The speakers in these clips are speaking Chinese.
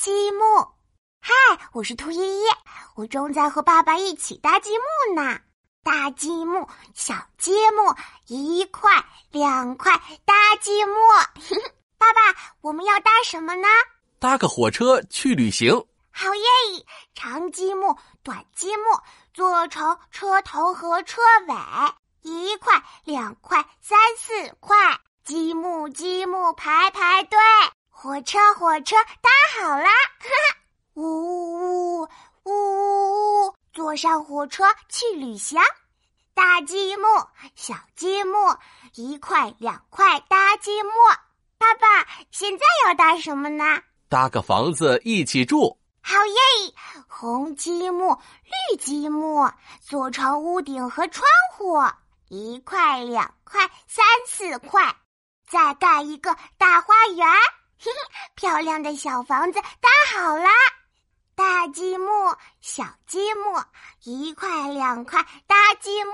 积木。嗨，我是兔依依，我正在和爸爸一起搭积木呢。大积木，小积木，一块两块搭积木。爸爸，我们要搭什么呢？搭个火车去旅行。好耶！长积木，短积木，做成车头和车尾。一块两块三四块，积木积木排排队。火车火车搭好啦！呜呜呜呜呜！坐上火车去旅行。大积木，小积木，一块两块搭积木。爸爸，现在要搭什么呢？搭个房子一起住。好耶！红积木，绿积木，做成屋顶和窗户。一块两块三四块，再盖一个大花园。嘿嘿，漂亮的小房子搭好啦！大积木，小积木，一块两块搭积木。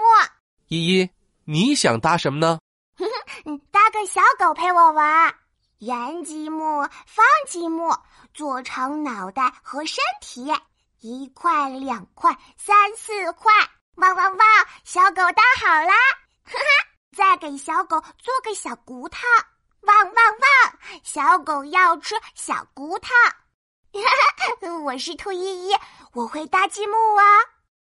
依依，你想搭什么呢？哼哼，搭个小狗陪我玩。圆积木，方积木，做成脑袋和身体。一块两块三四块，汪汪汪！小狗搭好啦！哈哈，再给小狗做个小骨头。汪汪汪！小狗要吃小骨头。我是兔依依，我会搭积木哦。